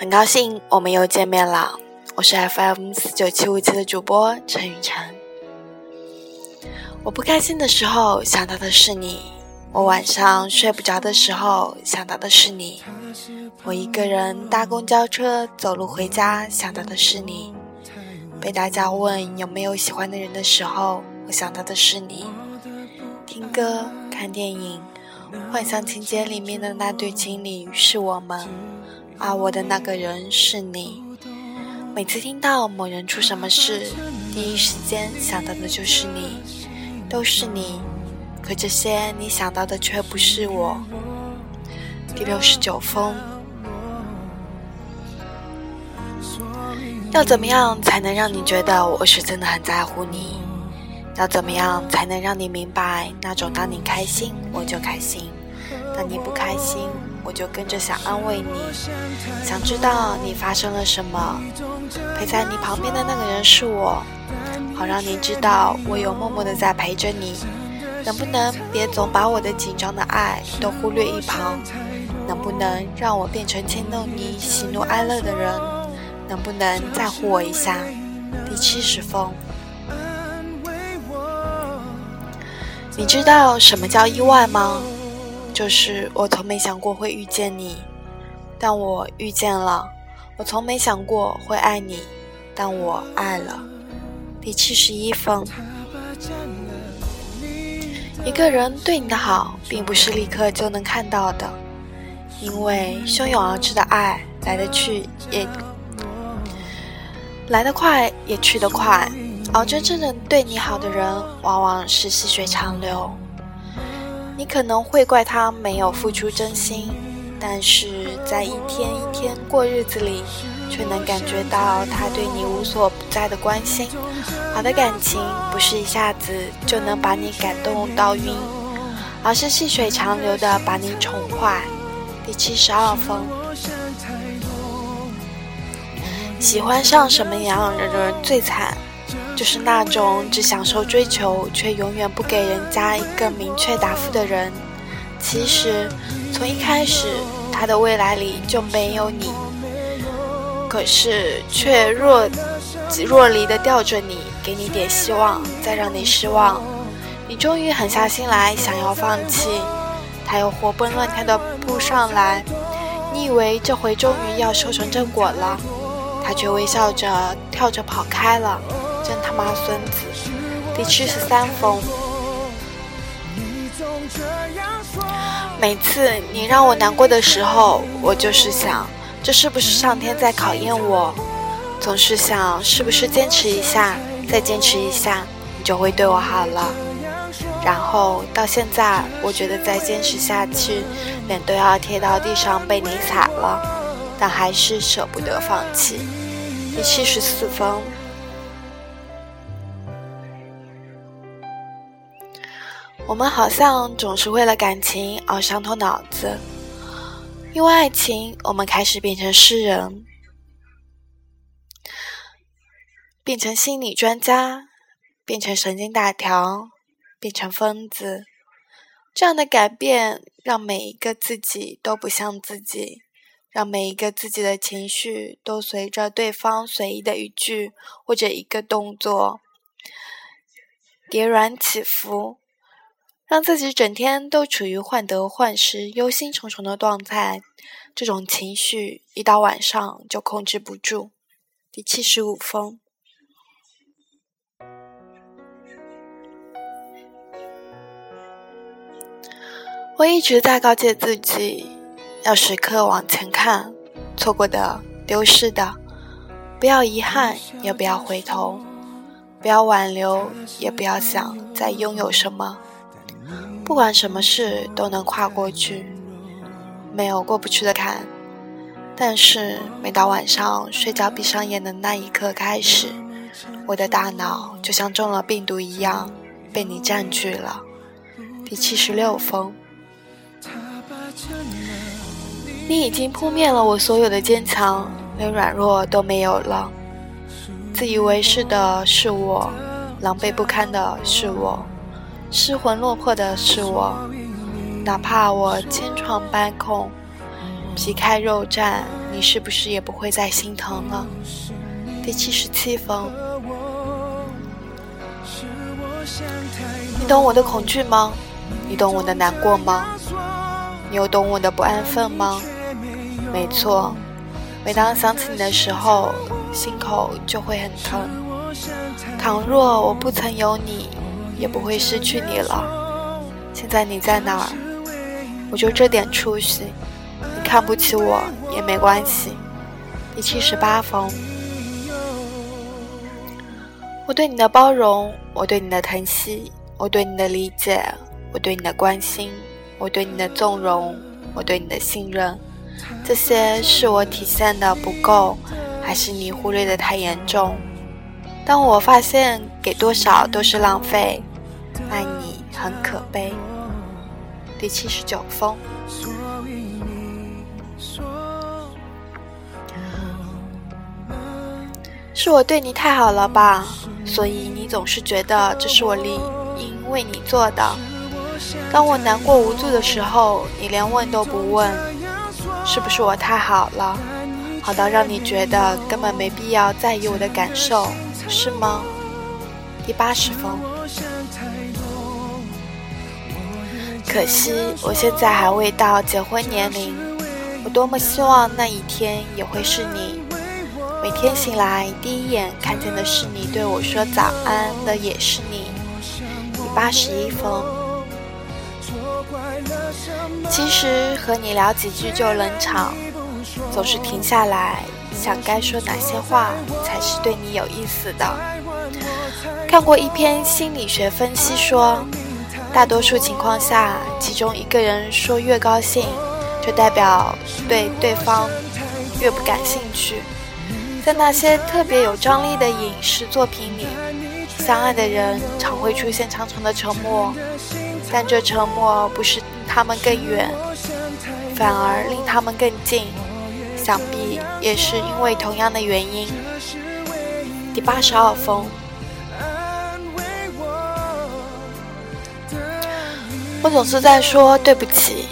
很高兴我们又见面了，我是 FM 四九七五七的主播陈雨辰。我不开心的时候想到的是你，我晚上睡不着的时候想到的是你，我一个人搭公交车走路回家想到的是你，被大家问有没有喜欢的人的时候，我想到的是你，听歌看电影，幻想情节里面的那对情侣是我们。而我的那个人是你。每次听到某人出什么事，第一时间想到的就是你，都是你。可这些你想到的却不是我。第六十九封。要怎么样才能让你觉得我是真的很在乎你？要怎么样才能让你明白那种当你开心我就开心，当你不开心？我就跟着想安慰你，想知道你发生了什么。陪在你旁边的那个人是我，好让你知道我有默默的在陪着你。能不能别总把我的紧张的爱都忽略一旁？能不能让我变成牵动你喜怒哀乐的人？能不能在乎我一下？第七十封。你知道什么叫意外吗？就是我从没想过会遇见你，但我遇见了；我从没想过会爱你，但我爱了。第七十一封。一个人对你的好，并不是立刻就能看到的，因为汹涌而至的爱来得去也来得快，也去得快；而真正的对你好的人，往往是细水长流。你可能会怪他没有付出真心，但是在一天一天过日子里，却能感觉到他对你无所不在的关心。好的感情不是一下子就能把你感动到晕，而是细水长流的把你宠坏。第七十二封，喜欢上什么样的人最惨？就是那种只享受追求，却永远不给人家一个明确答复的人。其实，从一开始，他的未来里就没有你，可是却若即若离的吊着你，给你点希望，再让你失望。你终于狠下心来，想要放弃，他又活蹦乱跳的扑上来。你以为这回终于要修成正果了，他却微笑着跳着跑开了。真他妈孙子！第七十三封。每次你让我难过的时候，我就是想，这是不是上天在考验我？总是想，是不是坚持一下，再坚持一下，你就会对我好了。然后到现在，我觉得再坚持下去，脸都要贴到地上被你踩了，但还是舍不得放弃。第七十四封。我们好像总是为了感情而伤透脑子，因为爱情，我们开始变成诗人，变成心理专家，变成神经大条，变成疯子。这样的改变，让每一个自己都不像自己，让每一个自己的情绪都随着对方随意的语句或者一个动作跌软起伏。让自己整天都处于患得患失、忧心忡忡的状态，这种情绪一到晚上就控制不住。第七十五封，我一直在告诫自己，要时刻往前看，错过的、丢失的，不要遗憾，也不要回头，不要挽留，也不要想再拥有什么。不管什么事都能跨过去，没有过不去的坎。但是每到晚上睡觉闭上眼的那一刻开始，我的大脑就像中了病毒一样被你占据了。第七十六封，你已经扑灭了我所有的坚强，连软弱都没有了。自以为是的是我，狼狈不堪的是我。失魂落魄的是我，哪怕我千疮百孔、皮开肉绽，你是不是也不会再心疼了？第七十七封，你懂我的恐惧吗？你懂我的难过吗？你又懂我的不安分吗？没错，每当想起你的时候，心口就会很疼。倘若我不曾有你，也不会失去你了。现在你在哪儿？我就这点出息，你看不起我也没关系。第七十八封，我对你的包容，我对你的疼惜，我对你的理解，我对你的关心，我对你的纵容，我对你的信任，这些是我体现的不够，还是你忽略的太严重？当我发现给多少都是浪费，爱你很可悲。第七十九封，是我对你太好了吧？所以你总是觉得这是我理应为你做的。当我难过无助的时候，你连问都不问，是不是我太好了？好到让你觉得根本没必要在意我的感受？是吗？第八十封。可惜我现在还未到结婚年龄，我多么希望那一天也会是你。每天醒来第一眼看见的是你，对我说早安的也是你。第八十一封。其实和你聊几句就冷场，总是停下来。想该说哪些话才是对你有意思的？看过一篇心理学分析说，大多数情况下，其中一个人说越高兴，就代表对对方越不感兴趣。在那些特别有张力的影视作品里，相爱的人常会出现长长的沉默，但这沉默不是他们更远，反而令他们更近。想必也是因为同样的原因。第八十二封，我总是在说对不起，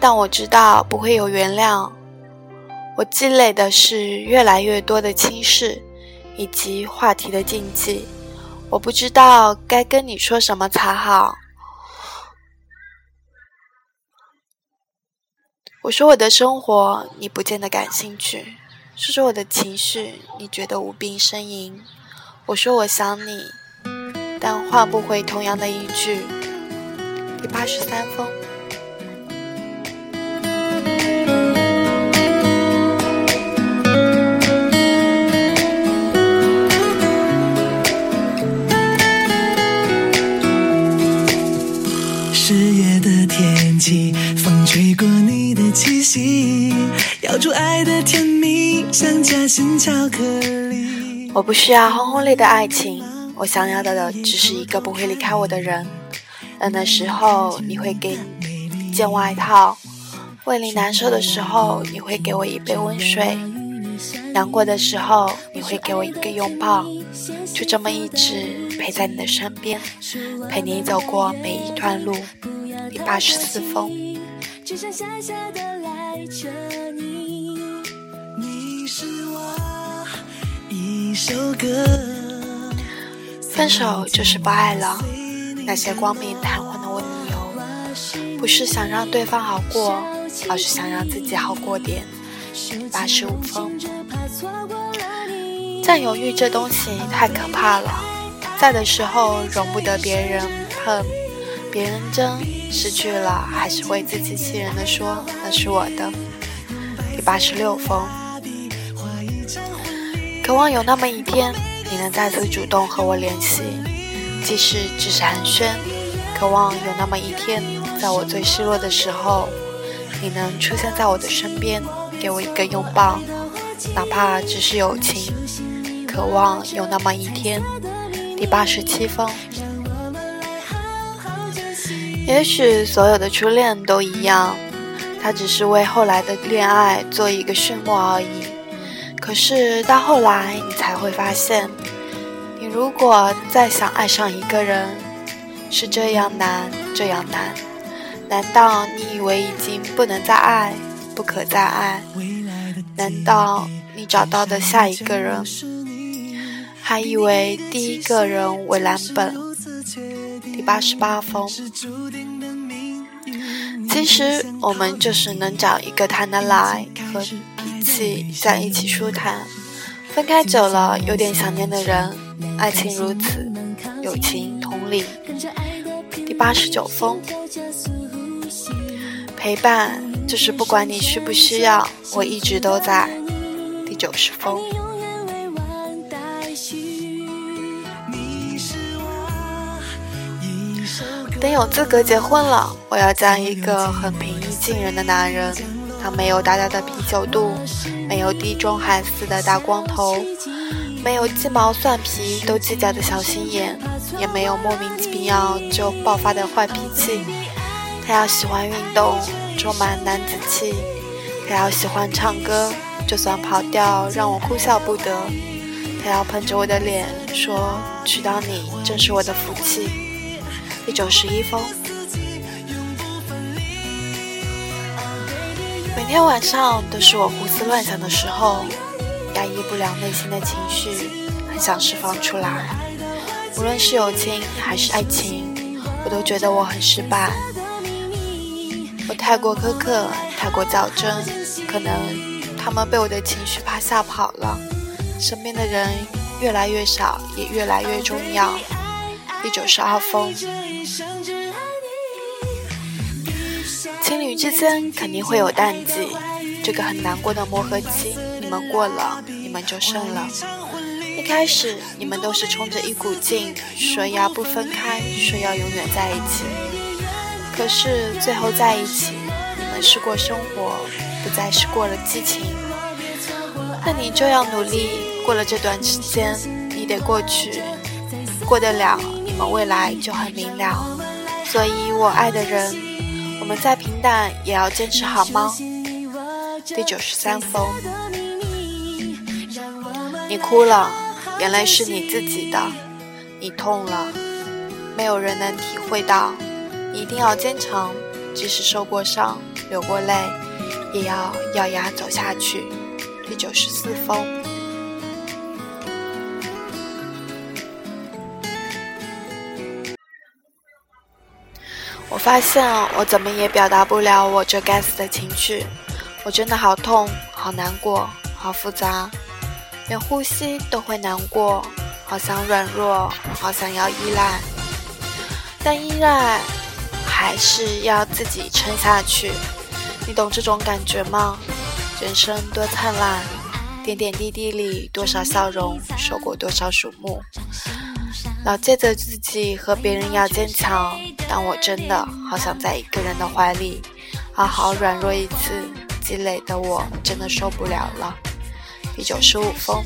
但我知道不会有原谅。我积累的是越来越多的轻视，以及话题的禁忌。我不知道该跟你说什么才好。我说我的生活，你不见得感兴趣；说说我的情绪，你觉得无病呻吟。我说我想你，但换不回同样的一句。第八十三封。十月的天气，风吹过你的气息，咬住爱的甜蜜，像夹心巧克力我不需要轰轰烈烈的爱情，我想要的只是一个不会离开我的人。冷的时候，你会给一件外套；胃里难受的时候，你会给我一杯温水；难过的时候，你会给我一个拥抱。就这么一直陪在你的身边，陪你走过每一段路。第八十四封。分手就是不爱了。那些光明堂皇的温柔，不是想让对方好过，而是想让自己好过点。八十五分。占有欲这东西太可怕了，在的时候容不得别人恨，别人争，失去了还是会自欺欺人的说那是我的。第八十六封。渴望有那么一天，你能再次主动和我联系，即使只是寒暄。渴望有那么一天，在我最失落的时候，你能出现在我的身边，给我一个拥抱，哪怕只是友情。渴望有那么一天。第八十七封。也许所有的初恋都一样，它只是为后来的恋爱做一个序幕而已。可是到后来，你才会发现，如果再想爱上一个人，是这样难，这样难。难道你以为已经不能再爱，不可再爱？难道你找到的下一个人，还以为第一个人为蓝本？第八十八封。其实我们就是能找一个谈得来和脾气在一起舒坦，分开久了有点想念的人。爱情如此，友情同理。第八十九封。陪伴就是不管你需不需要，我一直都在。第九十封。等有资格结婚了，我要嫁一个很平易近人的男人。他没有大大的啤酒肚，没有地中海似的大光头，没有鸡毛蒜皮都计较的小心眼，也没有莫名其妙就爆发的坏脾气。他要喜欢运动，充满男子气；他要喜欢唱歌，就算跑调让我哭笑不得。他要捧着我的脸说：“娶到你正是我的福气。”第九十一封。每天晚上都是我胡思乱想的时候，压抑不了内心的情绪，很想释放出来。无论是友情还是爱情，我都觉得我很失败。我太过苛刻，太过较真，可能他们被我的情绪怕吓跑了。身边的人越来越少，也越来越重要。第九十二封。情侣之间肯定会有淡季，这个很难过的磨合期，们过了，你们就胜了。一开始你们都是冲着一股劲，说要不分开，说要永远在一起。可是最后在一起，你们是过生活，不再是过了激情。那你就要努力，过了这段时间，你得过去，过得了，你们未来就很明了。所以我爱的人。我们再平淡也要坚持，好吗？第九十三封，你哭了，眼泪是你自己的；你痛了，没有人能体会到。一定要坚强，即使受过伤、流过泪，也要咬牙走下去。第九十四封。我发现我怎么也表达不了我这该死的情绪，我真的好痛、好难过、好复杂，连呼吸都会难过，好想软弱，好想要依赖，但依赖还是要自己撑下去。你懂这种感觉吗？人生多灿烂，点点滴滴里多少笑容，受过多少瞩目。老借着自己和别人要坚强，但我真的好想在一个人的怀里好好软弱一次，积累的我真的受不了了。第九十五封，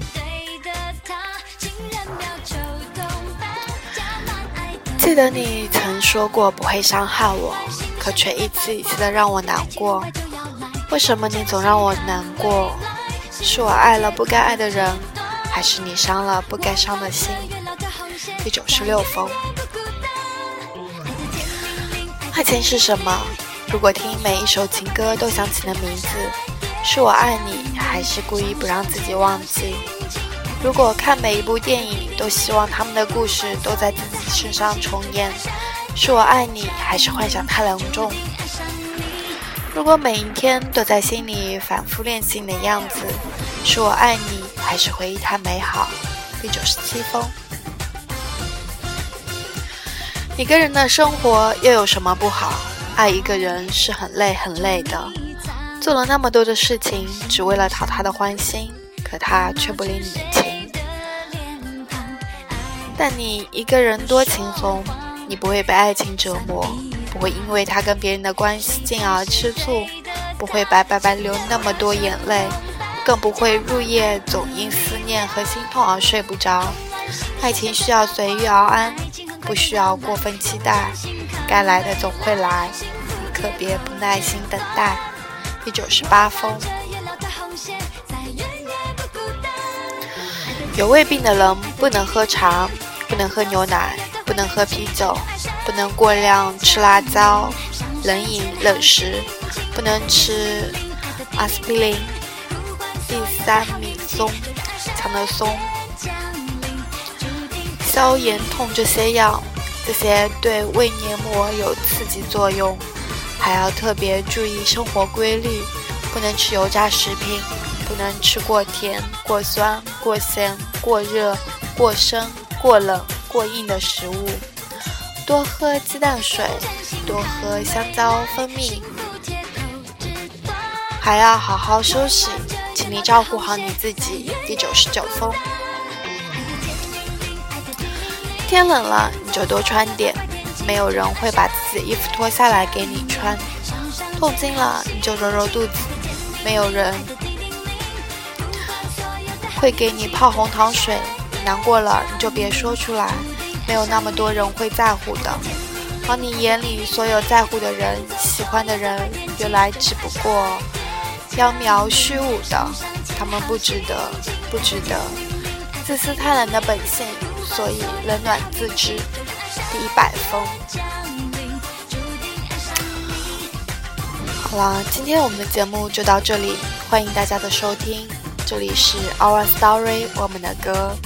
记得你曾说过不会伤害我，可却一次一次的让我难过。为什么你总让我难过？是我爱了不该爱的人，还是你伤了不该伤的心？第九十六封，爱情是什么？如果听每一首情歌都想起的名字，是我爱你，还是故意不让自己忘记？如果看每一部电影都希望他们的故事都在自己身上重演，是我爱你，还是幻想太隆重？如果每一天都在心里反复练习你的样子，是我爱你，还是回忆太美好？第九十七封。一个人的生活又有什么不好？爱一个人是很累很累的，做了那么多的事情，只为了讨他的欢心，可他却不领你的情。但你一个人多轻松，你不会被爱情折磨，不会因为他跟别人的关系进而吃醋，不会白白白流那么多眼泪，更不会入夜总因思念和心痛而睡不着。爱情需要随遇而安。不需要过分期待，该来的总会来，你可别不耐心等待。第九十八封，有胃病的人不能喝茶，不能喝牛奶，不能喝啤酒，不能过量吃辣椒、冷饮、冷食，不能吃阿司匹林，第三米松，强的松，消炎痛这些药，这些对胃黏膜有刺激作用，还要特别注意生活规律，不能吃油炸食品，不能吃过甜、过酸、过咸、过热、过生、过冷、过硬的食物。多喝鸡蛋水，多喝香蕉蜂蜜，还要好好休息，请你照顾好你自己。第九十九封，天冷了你就多穿点，没有人会把自己的衣服脱下来给你穿。痛经了你就揉揉肚子，没有人会给你泡红糖水。难过了你就别说出来。没有那么多人会在乎的，而你眼里所有在乎的人、喜欢的人，原来只不过缥缈虚无的，他们不值得，不值得。自私贪婪的本性，所以冷暖自知。第一百封。好了，今天我们的节目就到这里，欢迎大家的收听，这里是 Our Story，我们的歌。